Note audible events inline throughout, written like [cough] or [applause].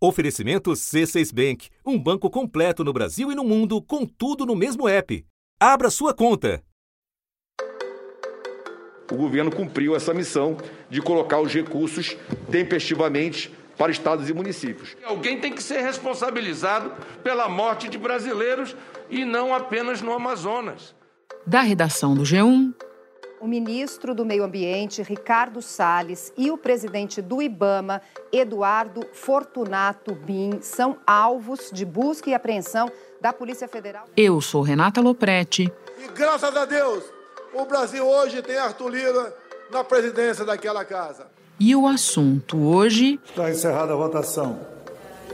Oferecimento C6 Bank, um banco completo no Brasil e no mundo, com tudo no mesmo app. Abra sua conta. O governo cumpriu essa missão de colocar os recursos tempestivamente para estados e municípios. Alguém tem que ser responsabilizado pela morte de brasileiros e não apenas no Amazonas. Da redação do G1, o ministro do Meio Ambiente, Ricardo Salles, e o presidente do IBAMA, Eduardo Fortunato Bin, são alvos de busca e apreensão da Polícia Federal. Eu sou Renata Loprete. E graças a Deus, o Brasil hoje tem Arthur Lira na presidência daquela casa. E o assunto hoje. Está encerrada a votação.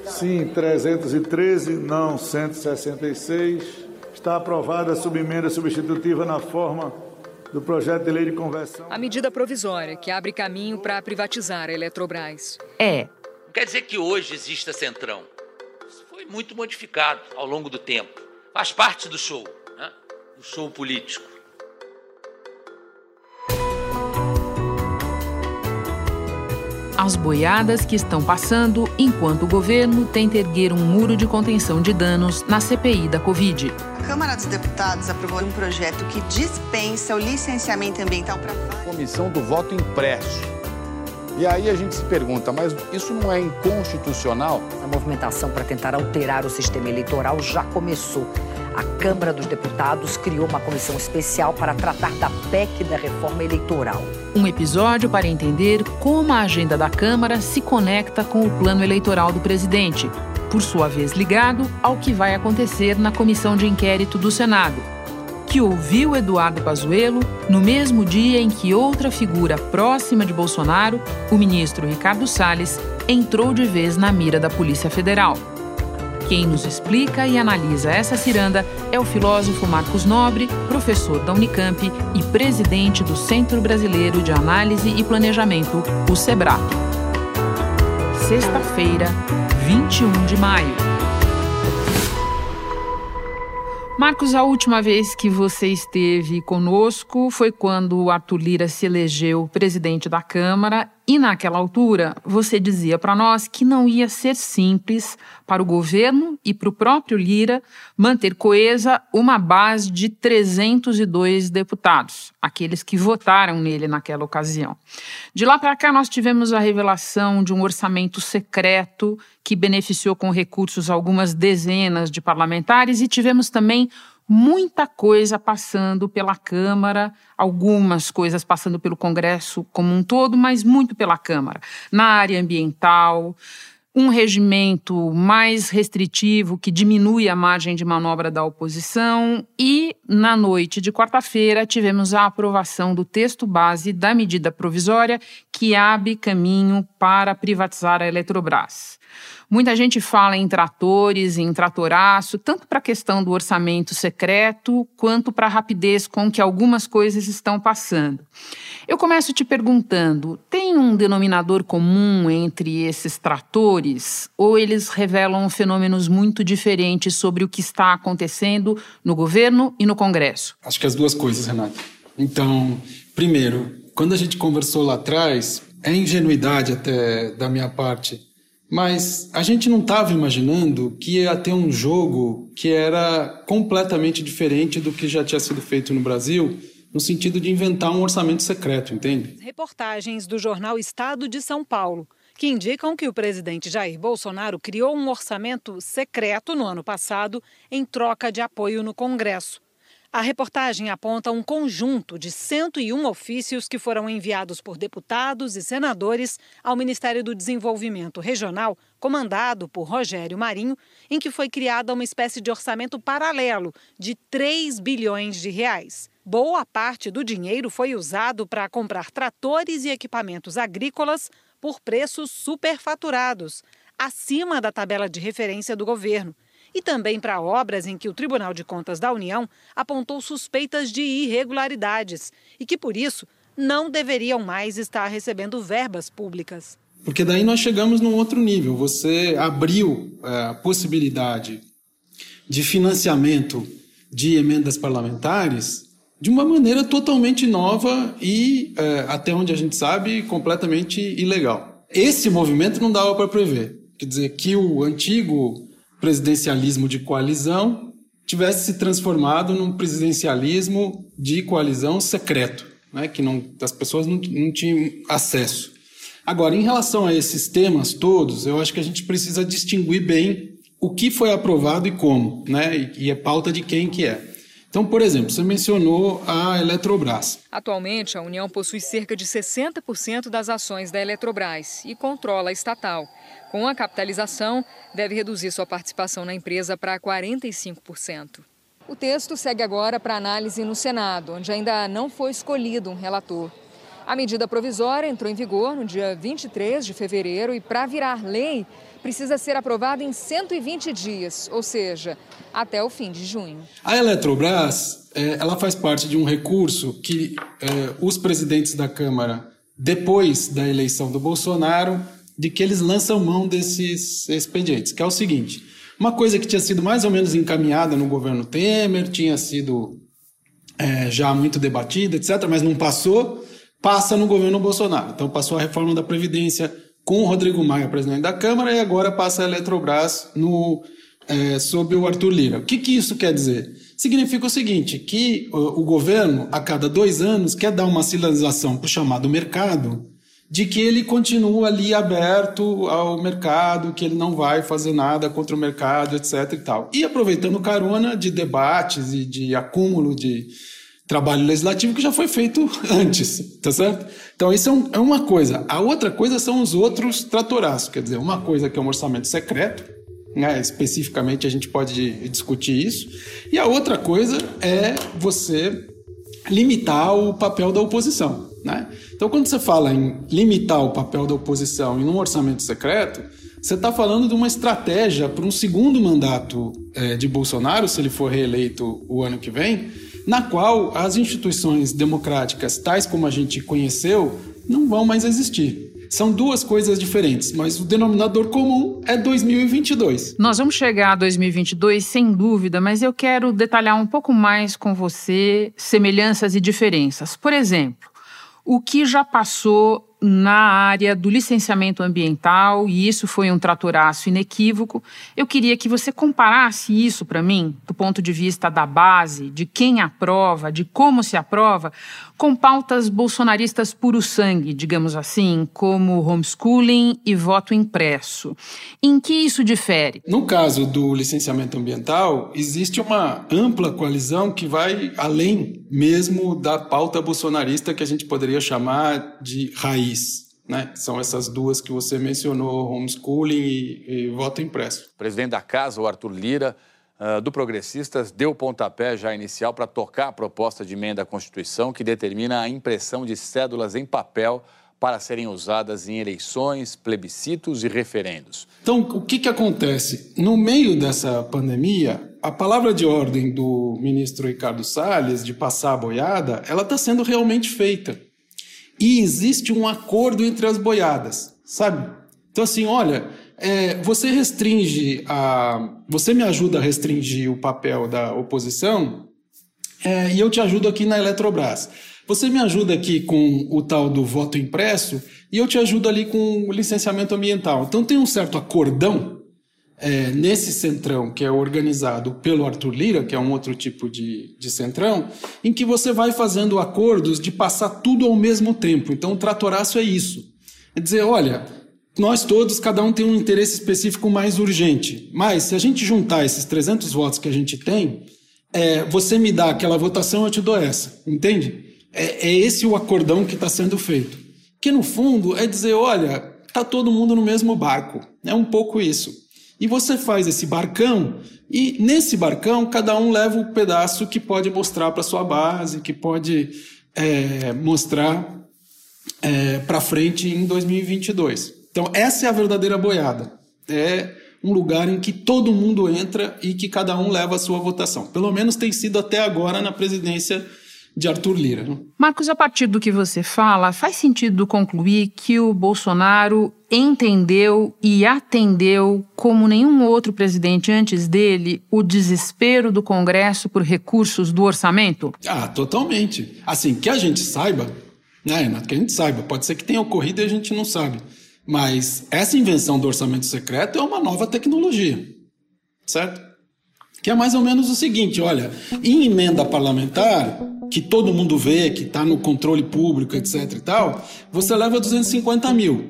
Sim, 313, não 166. Está aprovada a subemenda substitutiva na forma do projeto de lei de conversão. A medida provisória que abre caminho para privatizar a Eletrobras. É. Não quer dizer que hoje exista centrão. Isso foi muito modificado ao longo do tempo. Faz parte do show, né? do show político. As boiadas que estão passando enquanto o governo tenta erguer um muro de contenção de danos na CPI da Covid. A Câmara dos Deputados aprovou um projeto que dispensa o licenciamento ambiental para. Comissão do voto impresso. E aí a gente se pergunta, mas isso não é inconstitucional? A movimentação para tentar alterar o sistema eleitoral já começou a Câmara dos Deputados criou uma comissão especial para tratar da PEC da reforma eleitoral. Um episódio para entender como a agenda da Câmara se conecta com o plano eleitoral do presidente, por sua vez ligado ao que vai acontecer na comissão de inquérito do Senado, que ouviu Eduardo Pazuello no mesmo dia em que outra figura próxima de Bolsonaro, o ministro Ricardo Salles, entrou de vez na mira da Polícia Federal. Quem nos explica e analisa essa ciranda é o filósofo Marcos Nobre, professor da Unicamp e presidente do Centro Brasileiro de Análise e Planejamento, o SEBRAP. Sexta-feira, 21 de maio. Marcos, a última vez que você esteve conosco foi quando o Arthur Lira se elegeu presidente da Câmara e naquela altura você dizia para nós que não ia ser simples para o governo e para o próprio Lira manter coesa uma base de 302 deputados, aqueles que votaram nele naquela ocasião. De lá para cá nós tivemos a revelação de um orçamento secreto que beneficiou com recursos algumas dezenas de parlamentares e tivemos também muita coisa passando pela Câmara, algumas coisas passando pelo Congresso como um todo, mas muito pela Câmara. Na área ambiental, um regimento mais restritivo que diminui a margem de manobra da oposição e na noite de quarta-feira tivemos a aprovação do texto base da medida provisória que abre caminho para privatizar a Eletrobras. Muita gente fala em tratores, em tratoraço, tanto para a questão do orçamento secreto, quanto para a rapidez com que algumas coisas estão passando. Eu começo te perguntando: tem um denominador comum entre esses tratores? Ou eles revelam fenômenos muito diferentes sobre o que está acontecendo no governo e no Congresso? Acho que as duas coisas, Renato. Então, primeiro, quando a gente conversou lá atrás, é ingenuidade até da minha parte mas a gente não estava imaginando que ia ter um jogo que era completamente diferente do que já tinha sido feito no Brasil, no sentido de inventar um orçamento secreto, entende? Reportagens do jornal Estado de São Paulo, que indicam que o presidente Jair Bolsonaro criou um orçamento secreto no ano passado em troca de apoio no Congresso. A reportagem aponta um conjunto de 101 ofícios que foram enviados por deputados e senadores ao Ministério do Desenvolvimento Regional, comandado por Rogério Marinho, em que foi criada uma espécie de orçamento paralelo de 3 bilhões de reais. Boa parte do dinheiro foi usado para comprar tratores e equipamentos agrícolas por preços superfaturados, acima da tabela de referência do governo e também para obras em que o Tribunal de Contas da União apontou suspeitas de irregularidades e que, por isso, não deveriam mais estar recebendo verbas públicas. Porque daí nós chegamos num outro nível. Você abriu é, a possibilidade de financiamento de emendas parlamentares de uma maneira totalmente nova e, é, até onde a gente sabe, completamente ilegal. Esse movimento não dava para prever que Quer dizer, que o antigo presidencialismo de coalizão tivesse se transformado num presidencialismo de coalizão secreto, né, que não, as pessoas não, não tinham acesso. Agora, em relação a esses temas todos, eu acho que a gente precisa distinguir bem o que foi aprovado e como, né, e, e é pauta de quem que é. Então, por exemplo, você mencionou a Eletrobras. Atualmente, a União possui cerca de 60% das ações da Eletrobras e controla a estatal. Com a capitalização, deve reduzir sua participação na empresa para 45%. O texto segue agora para análise no Senado, onde ainda não foi escolhido um relator. A medida provisória entrou em vigor no dia 23 de fevereiro e, para virar lei, precisa ser aprovada em 120 dias, ou seja, até o fim de junho. A Eletrobras é, ela faz parte de um recurso que é, os presidentes da Câmara, depois da eleição do Bolsonaro, de que eles lançam mão desses expedientes, que é o seguinte: uma coisa que tinha sido mais ou menos encaminhada no governo Temer, tinha sido é, já muito debatida, etc., mas não passou, passa no governo Bolsonaro. Então passou a reforma da Previdência com o Rodrigo Maia, presidente da Câmara, e agora passa a Eletrobras no, é, sob o Arthur Lira. O que, que isso quer dizer? Significa o seguinte: que o, governo, a cada dois anos, quer dar uma sinalização para o chamado mercado de que ele continua ali aberto ao mercado, que ele não vai fazer nada contra o mercado, etc. e tal. E aproveitando carona de debates e de acúmulo de trabalho legislativo que já foi feito [laughs] antes, tá certo? Então isso é, é uma coisa. A outra coisa são os outros tratoraços, quer dizer, uma coisa que é um orçamento secreto, né, especificamente a gente pode discutir isso, e a outra coisa é você limitar o papel da oposição. Né? Então, quando você fala em limitar o papel da oposição em um orçamento secreto, você está falando de uma estratégia para um segundo mandato é, de Bolsonaro, se ele for reeleito o ano que vem, na qual as instituições democráticas, tais como a gente conheceu, não vão mais existir. São duas coisas diferentes, mas o denominador comum é 2022. Nós vamos chegar a 2022 sem dúvida, mas eu quero detalhar um pouco mais com você semelhanças e diferenças. Por exemplo, o que já passou na área do licenciamento ambiental, e isso foi um tratoraço inequívoco. Eu queria que você comparasse isso para mim, do ponto de vista da base, de quem aprova, de como se aprova, com pautas bolsonaristas puro sangue, digamos assim, como homeschooling e voto impresso. Em que isso difere? No caso do licenciamento ambiental, existe uma ampla coalizão que vai além mesmo da pauta bolsonarista que a gente poderia chamar de raiz né? São essas duas que você mencionou, homeschooling e, e voto impresso. O presidente da casa, o Arthur Lira, uh, do Progressistas, deu o pontapé já inicial para tocar a proposta de emenda à Constituição que determina a impressão de cédulas em papel para serem usadas em eleições, plebiscitos e referendos. Então, o que, que acontece? No meio dessa pandemia, a palavra de ordem do ministro Ricardo Salles de passar a boiada, ela está sendo realmente feita e existe um acordo entre as boiadas, sabe? Então, assim, olha, é, você restringe a. Você me ajuda a restringir o papel da oposição é, e eu te ajudo aqui na Eletrobras. Você me ajuda aqui com o tal do voto impresso e eu te ajudo ali com o licenciamento ambiental. Então tem um certo acordão é, nesse centrão que é organizado pelo Arthur Lira, que é um outro tipo de, de centrão, em que você vai fazendo acordos de passar tudo ao mesmo tempo. Então, o tratoraço é isso. É dizer, olha, nós todos, cada um tem um interesse específico mais urgente. Mas, se a gente juntar esses 300 votos que a gente tem, é, você me dá aquela votação, eu te dou essa. Entende? É, é esse o acordão que está sendo feito. Que, no fundo, é dizer, olha, está todo mundo no mesmo barco. É um pouco isso. E você faz esse barcão, e nesse barcão cada um leva um pedaço que pode mostrar para sua base, que pode é, mostrar é, para frente em 2022. Então, essa é a verdadeira boiada. É um lugar em que todo mundo entra e que cada um leva a sua votação. Pelo menos tem sido até agora na presidência de Arthur Lira. Né? Marcos, a partir do que você fala, faz sentido concluir que o Bolsonaro entendeu e atendeu, como nenhum outro presidente antes dele, o desespero do Congresso por recursos do orçamento? Ah, totalmente. Assim, que a gente saiba, né, que a gente saiba, pode ser que tenha ocorrido e a gente não sabe. Mas essa invenção do orçamento secreto é uma nova tecnologia, certo? Que é mais ou menos o seguinte: olha, em emenda parlamentar, que todo mundo vê, que está no controle público, etc e tal, você leva 250 mil.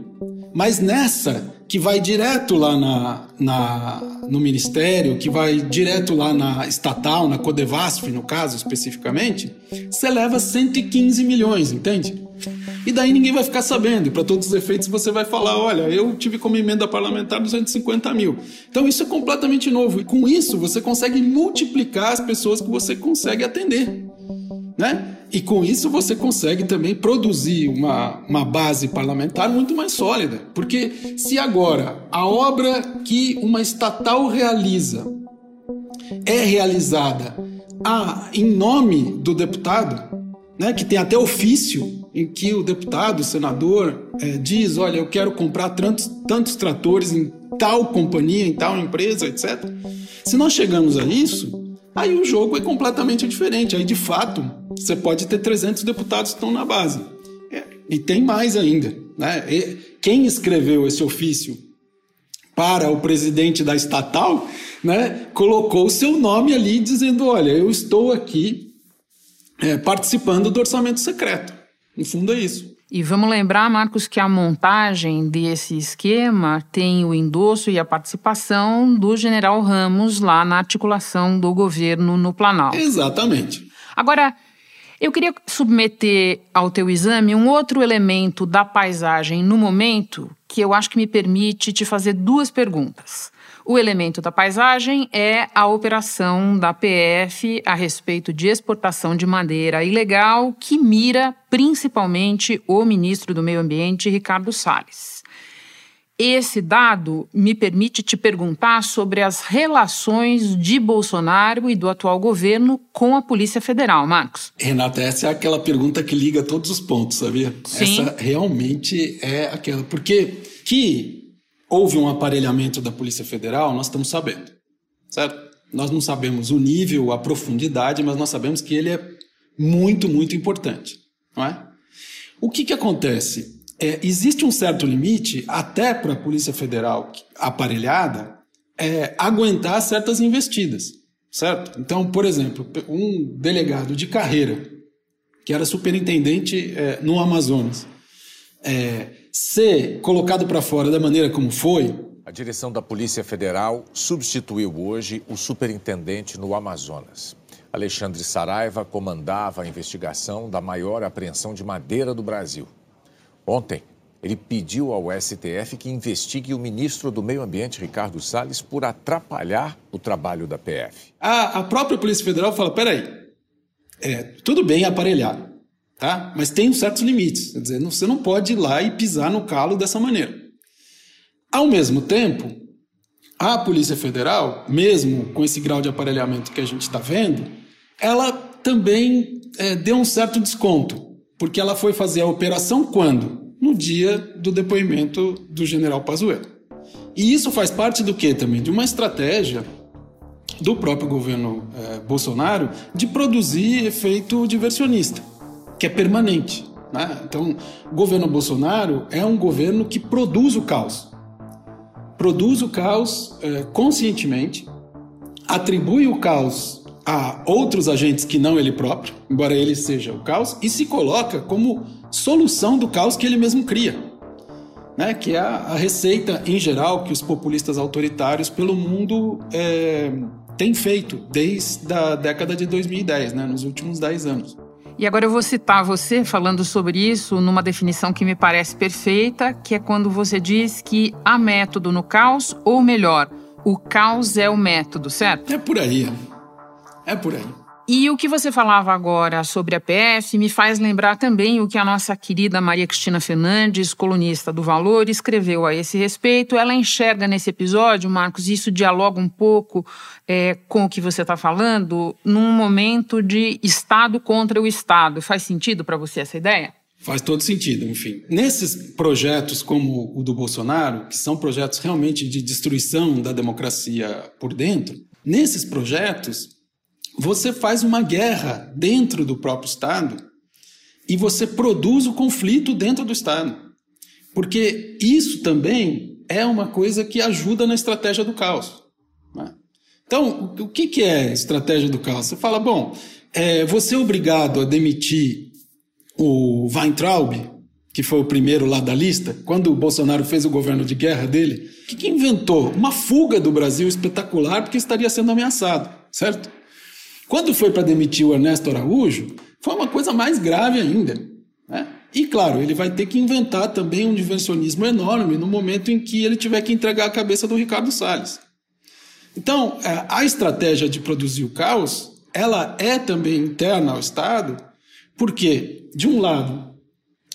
Mas nessa, que vai direto lá na, na, no Ministério, que vai direto lá na estatal, na Codevasf, no caso especificamente, você leva 115 milhões, entende? E daí ninguém vai ficar sabendo. E para todos os efeitos você vai falar: olha, eu tive como emenda parlamentar 250 mil. Então isso é completamente novo. E com isso você consegue multiplicar as pessoas que você consegue atender. Né? E com isso você consegue também produzir uma, uma base parlamentar muito mais sólida. Porque se agora a obra que uma estatal realiza é realizada a, em nome do deputado, né, que tem até ofício em que o deputado, o senador, é, diz: olha, eu quero comprar tantos, tantos tratores em tal companhia, em tal empresa, etc. Se nós chegamos a isso, Aí o jogo é completamente diferente. Aí, de fato, você pode ter 300 deputados que estão na base. É, e tem mais ainda. Né? E quem escreveu esse ofício para o presidente da estatal né, colocou o seu nome ali dizendo: Olha, eu estou aqui é, participando do orçamento secreto. No fundo, é isso. E vamos lembrar, Marcos, que a montagem desse esquema tem o endosso e a participação do general Ramos lá na articulação do governo no Planalto. Exatamente. Agora, eu queria submeter ao teu exame um outro elemento da paisagem no momento que eu acho que me permite te fazer duas perguntas. O elemento da paisagem é a operação da PF a respeito de exportação de madeira ilegal, que mira principalmente o ministro do Meio Ambiente, Ricardo Salles. Esse dado me permite te perguntar sobre as relações de Bolsonaro e do atual governo com a Polícia Federal, Marcos. Renata, essa é aquela pergunta que liga todos os pontos, sabia? Sim. Essa realmente é aquela. Porque que houve um aparelhamento da Polícia Federal, nós estamos sabendo, certo? Nós não sabemos o nível, a profundidade, mas nós sabemos que ele é muito, muito importante, não é? O que, que acontece? É, existe um certo limite, até para a Polícia Federal aparelhada, é, aguentar certas investidas, certo? Então, por exemplo, um delegado de carreira, que era superintendente é, no Amazonas, é, ser colocado para fora da maneira como foi. A direção da Polícia Federal substituiu hoje o superintendente no Amazonas. Alexandre Saraiva comandava a investigação da maior apreensão de madeira do Brasil. Ontem, ele pediu ao STF que investigue o ministro do Meio Ambiente, Ricardo Salles, por atrapalhar o trabalho da PF. A, a própria Polícia Federal fala: peraí, é, tudo bem aparelhar, tá? Mas tem certos limites. Quer dizer, você não pode ir lá e pisar no calo dessa maneira. Ao mesmo tempo, a Polícia Federal, mesmo com esse grau de aparelhamento que a gente está vendo, ela também é, deu um certo desconto, porque ela foi fazer a operação quando? No dia do depoimento do general Pazuello. E isso faz parte do que também? De uma estratégia do próprio governo é, Bolsonaro de produzir efeito diversionista que é permanente. Né? Então, o governo Bolsonaro é um governo que produz o caos. Produz o caos é, conscientemente, atribui o caos a outros agentes que não ele próprio, embora ele seja o caos, e se coloca como solução do caos que ele mesmo cria. Né, que é a, receita em geral que os populistas autoritários pelo mundo é, têm feito desde a década de 2010, né, nos últimos 10 anos. E agora eu vou citar você falando sobre isso numa definição que me parece perfeita, que é quando você diz que há método no caos, ou melhor, o caos é o método, certo? É por aí. É por aí. E o que você falava agora sobre a PF me faz lembrar também o que a nossa querida Maria Cristina Fernandes, colunista do Valor, escreveu a esse respeito. Ela enxerga nesse episódio, Marcos, isso dialoga um pouco é, com o que você está falando, num momento de Estado contra o Estado. Faz sentido para você essa ideia? Faz todo sentido, enfim. Nesses projetos como o do Bolsonaro, que são projetos realmente de destruição da democracia por dentro, nesses projetos você faz uma guerra dentro do próprio Estado e você produz o conflito dentro do Estado. Porque isso também é uma coisa que ajuda na estratégia do caos. Né? Então, o que, que é estratégia do caos? Você fala, bom, é, você é obrigado a demitir o Weintraub, que foi o primeiro lá da lista, quando o Bolsonaro fez o governo de guerra dele, o que, que inventou? Uma fuga do Brasil espetacular porque estaria sendo ameaçado, certo? Quando foi para demitir o Ernesto Araújo, foi uma coisa mais grave ainda. Né? E claro, ele vai ter que inventar também um diversionismo enorme no momento em que ele tiver que entregar a cabeça do Ricardo Salles. Então, é, a estratégia de produzir o caos, ela é também interna ao Estado, porque, de um lado,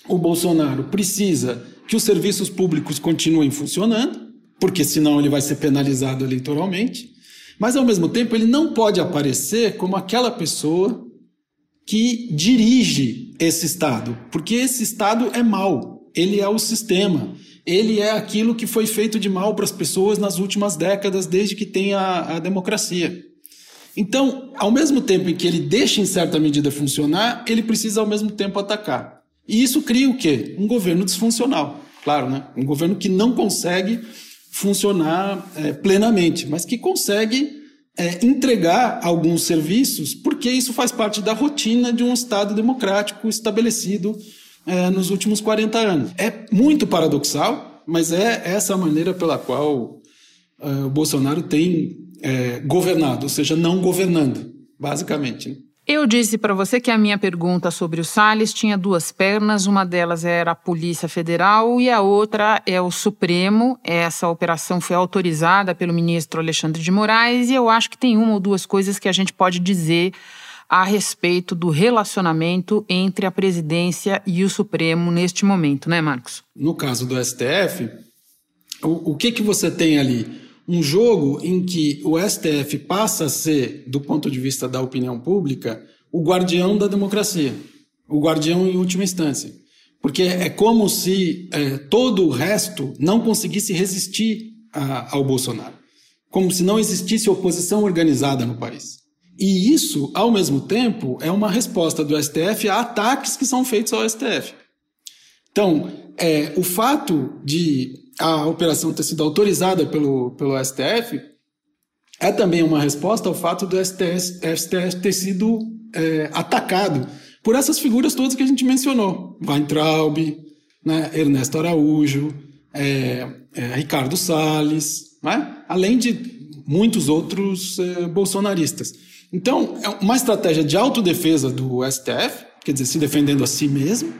o Bolsonaro precisa que os serviços públicos continuem funcionando, porque senão ele vai ser penalizado eleitoralmente, mas ao mesmo tempo ele não pode aparecer como aquela pessoa que dirige esse Estado, porque esse Estado é mau, ele é o sistema, ele é aquilo que foi feito de mal para as pessoas nas últimas décadas, desde que tem a, a democracia. Então, ao mesmo tempo em que ele deixa em certa medida funcionar, ele precisa ao mesmo tempo atacar. E isso cria o quê? Um governo disfuncional, claro, né? Um governo que não consegue funcionar é, plenamente, mas que consegue é, entregar alguns serviços, porque isso faz parte da rotina de um Estado democrático estabelecido é, nos últimos 40 anos. É muito paradoxal, mas é essa a maneira pela qual é, o Bolsonaro tem é, governado, ou seja, não governando, basicamente. Né? Eu disse para você que a minha pergunta sobre o Salles tinha duas pernas, uma delas era a Polícia Federal e a outra é o Supremo. Essa operação foi autorizada pelo ministro Alexandre de Moraes e eu acho que tem uma ou duas coisas que a gente pode dizer a respeito do relacionamento entre a presidência e o Supremo neste momento, né, Marcos? No caso do STF, o, o que, que você tem ali? Um jogo em que o STF passa a ser, do ponto de vista da opinião pública, o guardião da democracia, o guardião em última instância. Porque é como se é, todo o resto não conseguisse resistir a, ao Bolsonaro. Como se não existisse oposição organizada no país. E isso, ao mesmo tempo, é uma resposta do STF a ataques que são feitos ao STF. Então, é, o fato de a operação ter sido autorizada pelo, pelo STF é também uma resposta ao fato do STF, STF ter sido é, atacado por essas figuras todas que a gente mencionou. Weintraub, né, Ernesto Araújo, é, é, Ricardo Salles, né, além de muitos outros é, bolsonaristas. Então, é uma estratégia de autodefesa do STF, quer dizer, se defendendo a si mesmo,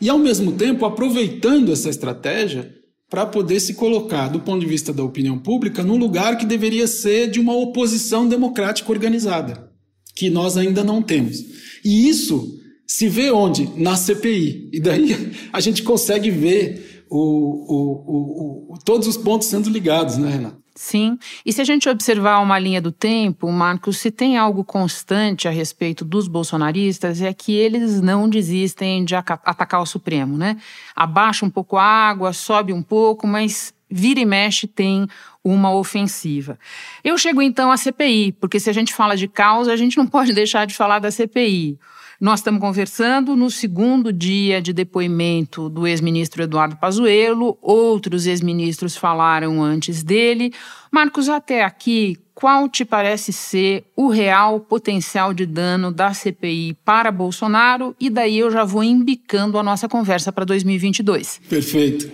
e ao mesmo tempo aproveitando essa estratégia para poder se colocar, do ponto de vista da opinião pública, num lugar que deveria ser de uma oposição democrática organizada, que nós ainda não temos. E isso se vê onde? Na CPI. E daí a gente consegue ver o, o, o, todos os pontos sendo ligados, né, Renato? Sim. E se a gente observar uma linha do tempo, Marcos, se tem algo constante a respeito dos bolsonaristas é que eles não desistem de atacar o Supremo, né? Abaixa um pouco a água, sobe um pouco, mas vira e mexe tem uma ofensiva. Eu chego então à CPI, porque se a gente fala de causa, a gente não pode [laughs] deixar de falar da CPI. Nós estamos conversando no segundo dia de depoimento do ex-ministro Eduardo Pazuello, outros ex-ministros falaram antes dele. Marcos, até aqui, qual te parece ser o real potencial de dano da CPI para Bolsonaro? E daí eu já vou embicando a nossa conversa para 2022. Perfeito.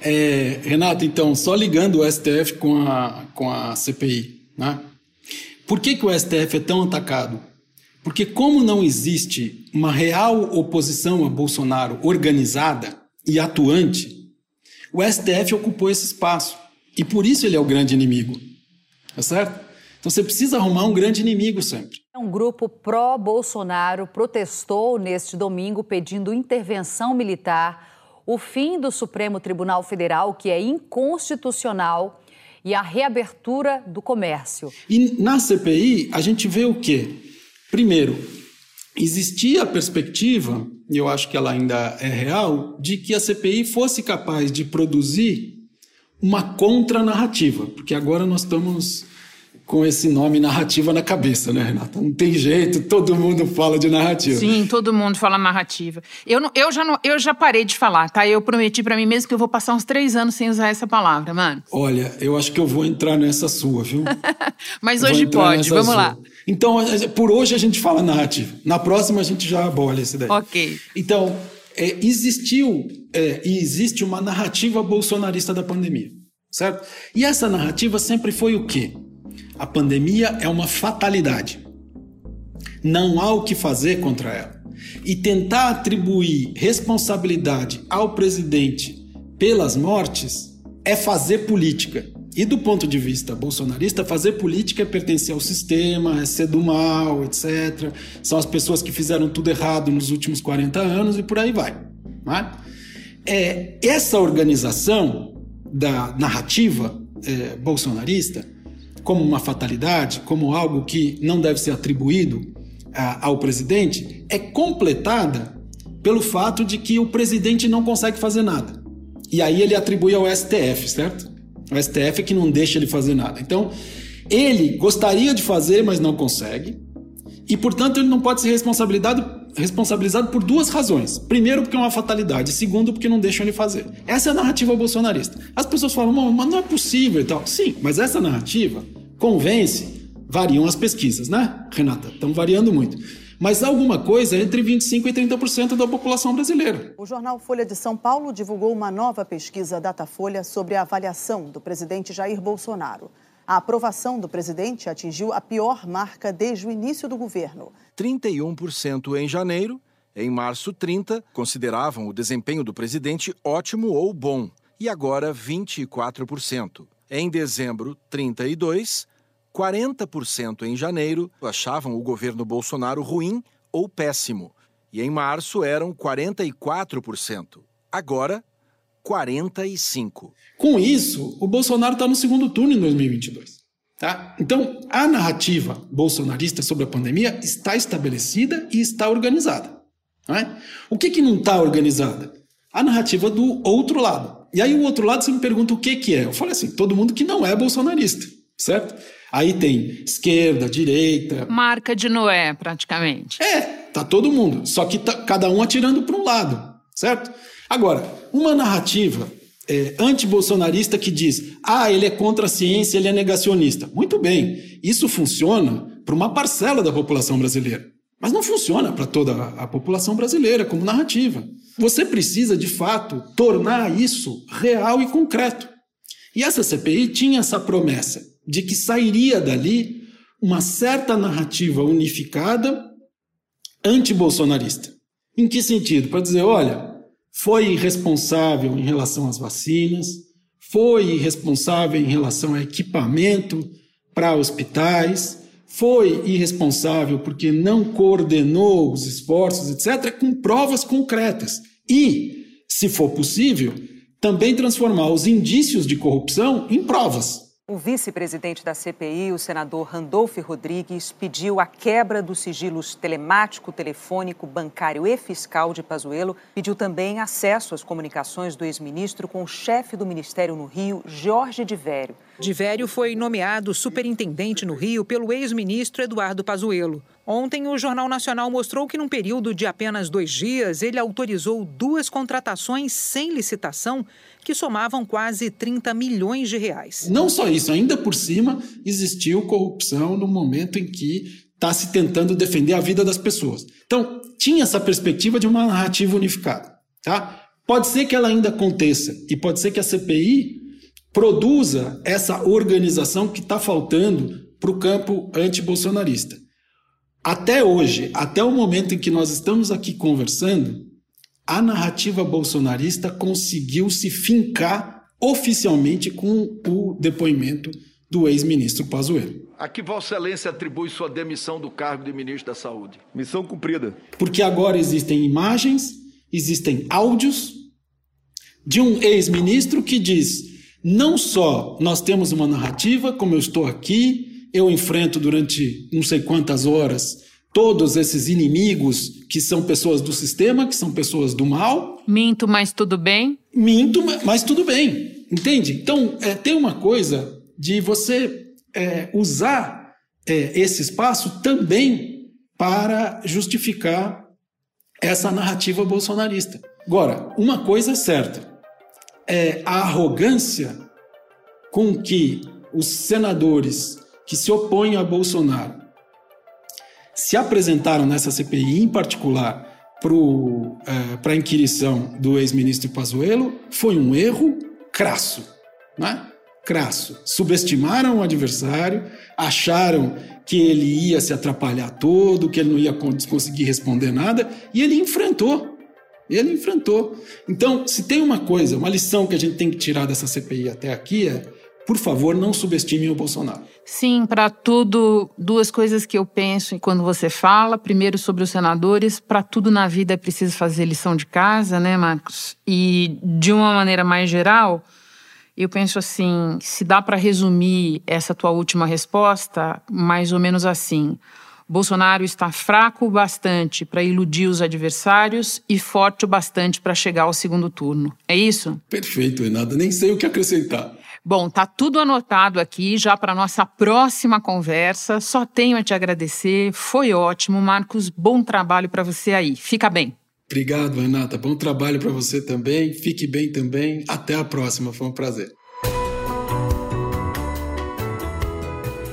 É, Renato, então, só ligando o STF com a, com a CPI, né? Por que, que o STF é tão atacado? Porque, como não existe uma real oposição a Bolsonaro organizada e atuante, o STF ocupou esse espaço. E por isso ele é o grande inimigo. Tá certo? Então você precisa arrumar um grande inimigo sempre. Um grupo pró-Bolsonaro protestou neste domingo pedindo intervenção militar, o fim do Supremo Tribunal Federal, que é inconstitucional, e a reabertura do comércio. E na CPI, a gente vê o quê? Primeiro, existia a perspectiva, e eu acho que ela ainda é real, de que a CPI fosse capaz de produzir uma contranarrativa, porque agora nós estamos com esse nome narrativa na cabeça, né, Renata? Não tem jeito, todo mundo fala de narrativa. Sim, todo mundo fala narrativa. Eu, não, eu, já, não, eu já parei de falar, tá? Eu prometi para mim mesmo que eu vou passar uns três anos sem usar essa palavra, mano. Olha, eu acho que eu vou entrar nessa sua, viu? [laughs] Mas hoje pode, vamos sua. lá. Então, por hoje a gente fala narrativa. Na próxima a gente já abolha essa ideia. Ok. Então, é, existiu é, e existe uma narrativa bolsonarista da pandemia, certo? E essa narrativa sempre foi o quê? A pandemia é uma fatalidade. Não há o que fazer contra ela. E tentar atribuir responsabilidade ao presidente pelas mortes é fazer política. E do ponto de vista bolsonarista, fazer política é pertencer ao sistema, é ser do mal, etc. São as pessoas que fizeram tudo errado nos últimos 40 anos e por aí vai. Né? É, essa organização da narrativa é, bolsonarista como uma fatalidade, como algo que não deve ser atribuído a, ao presidente, é completada pelo fato de que o presidente não consegue fazer nada. E aí ele atribui ao STF, certo? O STF é que não deixa ele fazer nada. Então, ele gostaria de fazer, mas não consegue. E, portanto, ele não pode ser responsabilizado, responsabilizado por duas razões. Primeiro, porque é uma fatalidade. Segundo, porque não deixam ele fazer. Essa é a narrativa bolsonarista. As pessoas falam, mas não é possível e tal. Sim, mas essa narrativa convence. Variam as pesquisas, né, Renata? Estão variando muito. Mas alguma coisa entre 25% e 30% da população brasileira. O jornal Folha de São Paulo divulgou uma nova pesquisa Datafolha sobre a avaliação do presidente Jair Bolsonaro. A aprovação do presidente atingiu a pior marca desde o início do governo. 31% em janeiro, em março 30, consideravam o desempenho do presidente ótimo ou bom, e agora 24%. Em dezembro, 32, 40% em janeiro achavam o governo Bolsonaro ruim ou péssimo, e em março eram 44%. Agora, 45%. Com isso, o Bolsonaro está no segundo turno em 2022. Tá? Então, a narrativa bolsonarista sobre a pandemia está estabelecida e está organizada. Não é? O que, que não está organizada? A narrativa do outro lado. E aí, o outro lado, você me pergunta o que, que é. Eu falei assim: todo mundo que não é bolsonarista, certo? Aí tem esquerda, direita. Marca de Noé, praticamente. É, tá todo mundo. Só que tá cada um atirando para um lado, certo? Agora, uma narrativa é, anti-bolsonarista que diz: ah, ele é contra a ciência, ele é negacionista. Muito bem, isso funciona para uma parcela da população brasileira. Mas não funciona para toda a população brasileira como narrativa. Você precisa, de fato, tornar isso real e concreto. E essa CPI tinha essa promessa de que sairia dali uma certa narrativa unificada anti-bolsonarista. Em que sentido? Para dizer, olha, foi irresponsável em relação às vacinas, foi irresponsável em relação a equipamento para hospitais, foi irresponsável porque não coordenou os esforços, etc., com provas concretas. E, se for possível, também transformar os indícios de corrupção em provas. O vice-presidente da CPI, o senador Randolph Rodrigues, pediu a quebra dos sigilos telemático, telefônico, bancário e fiscal de Pazuello. Pediu também acesso às comunicações do ex-ministro com o chefe do Ministério no Rio, Jorge de Vério. De Vério foi nomeado superintendente no Rio pelo ex-ministro Eduardo Pazuello. Ontem, o Jornal Nacional mostrou que, num período de apenas dois dias, ele autorizou duas contratações sem licitação que somavam quase 30 milhões de reais. Não só isso, ainda por cima, existiu corrupção no momento em que está se tentando defender a vida das pessoas. Então, tinha essa perspectiva de uma narrativa unificada. Tá? Pode ser que ela ainda aconteça e pode ser que a CPI produza essa organização que está faltando para o campo antibolsonarista. Até hoje, até o momento em que nós estamos aqui conversando, a narrativa bolsonarista conseguiu se fincar oficialmente com o depoimento do ex-ministro Pazuello. A que Vossa Excelência atribui sua demissão do cargo de ministro da Saúde? Missão cumprida. Porque agora existem imagens, existem áudios de um ex-ministro que diz: não só nós temos uma narrativa, como eu estou aqui, eu enfrento durante não sei quantas horas todos esses inimigos que são pessoas do sistema, que são pessoas do mal. Minto, mas tudo bem. Minto, mas tudo bem. Entende? Então, é, tem uma coisa de você é, usar é, esse espaço também para justificar essa narrativa bolsonarista. Agora, uma coisa é certa: é a arrogância com que os senadores que se opõem a Bolsonaro se apresentaram nessa CPI, em particular para é, a inquirição do ex-ministro Pazuello, foi um erro crasso, né? Crasso. Subestimaram o adversário, acharam que ele ia se atrapalhar todo, que ele não ia conseguir responder nada, e ele enfrentou. Ele enfrentou. Então, se tem uma coisa, uma lição que a gente tem que tirar dessa CPI até aqui é por favor, não subestimem o Bolsonaro. Sim, para tudo, duas coisas que eu penso quando você fala. Primeiro, sobre os senadores. Para tudo na vida é preciso fazer lição de casa, né, Marcos? E, de uma maneira mais geral, eu penso assim: se dá para resumir essa tua última resposta, mais ou menos assim. Bolsonaro está fraco o bastante para iludir os adversários e forte o bastante para chegar ao segundo turno. É isso? Perfeito, Renata. Nem sei o que acrescentar. Bom, tá tudo anotado aqui já para nossa próxima conversa. Só tenho a te agradecer. Foi ótimo, Marcos. Bom trabalho para você aí. Fica bem. Obrigado, Renata. Bom trabalho para você também. Fique bem também. Até a próxima. Foi um prazer.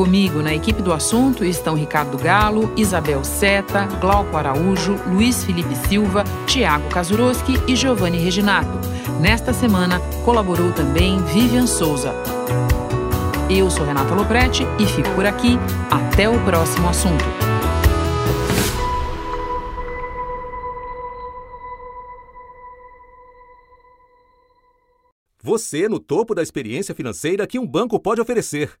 Comigo na equipe do assunto estão Ricardo Galo, Isabel Seta, Glauco Araújo, Luiz Felipe Silva, Tiago Kazuroski e Giovanni Reginato. Nesta semana colaborou também Vivian Souza. Eu sou Renata Loprete e fico por aqui. Até o próximo assunto. Você no topo da experiência financeira que um banco pode oferecer.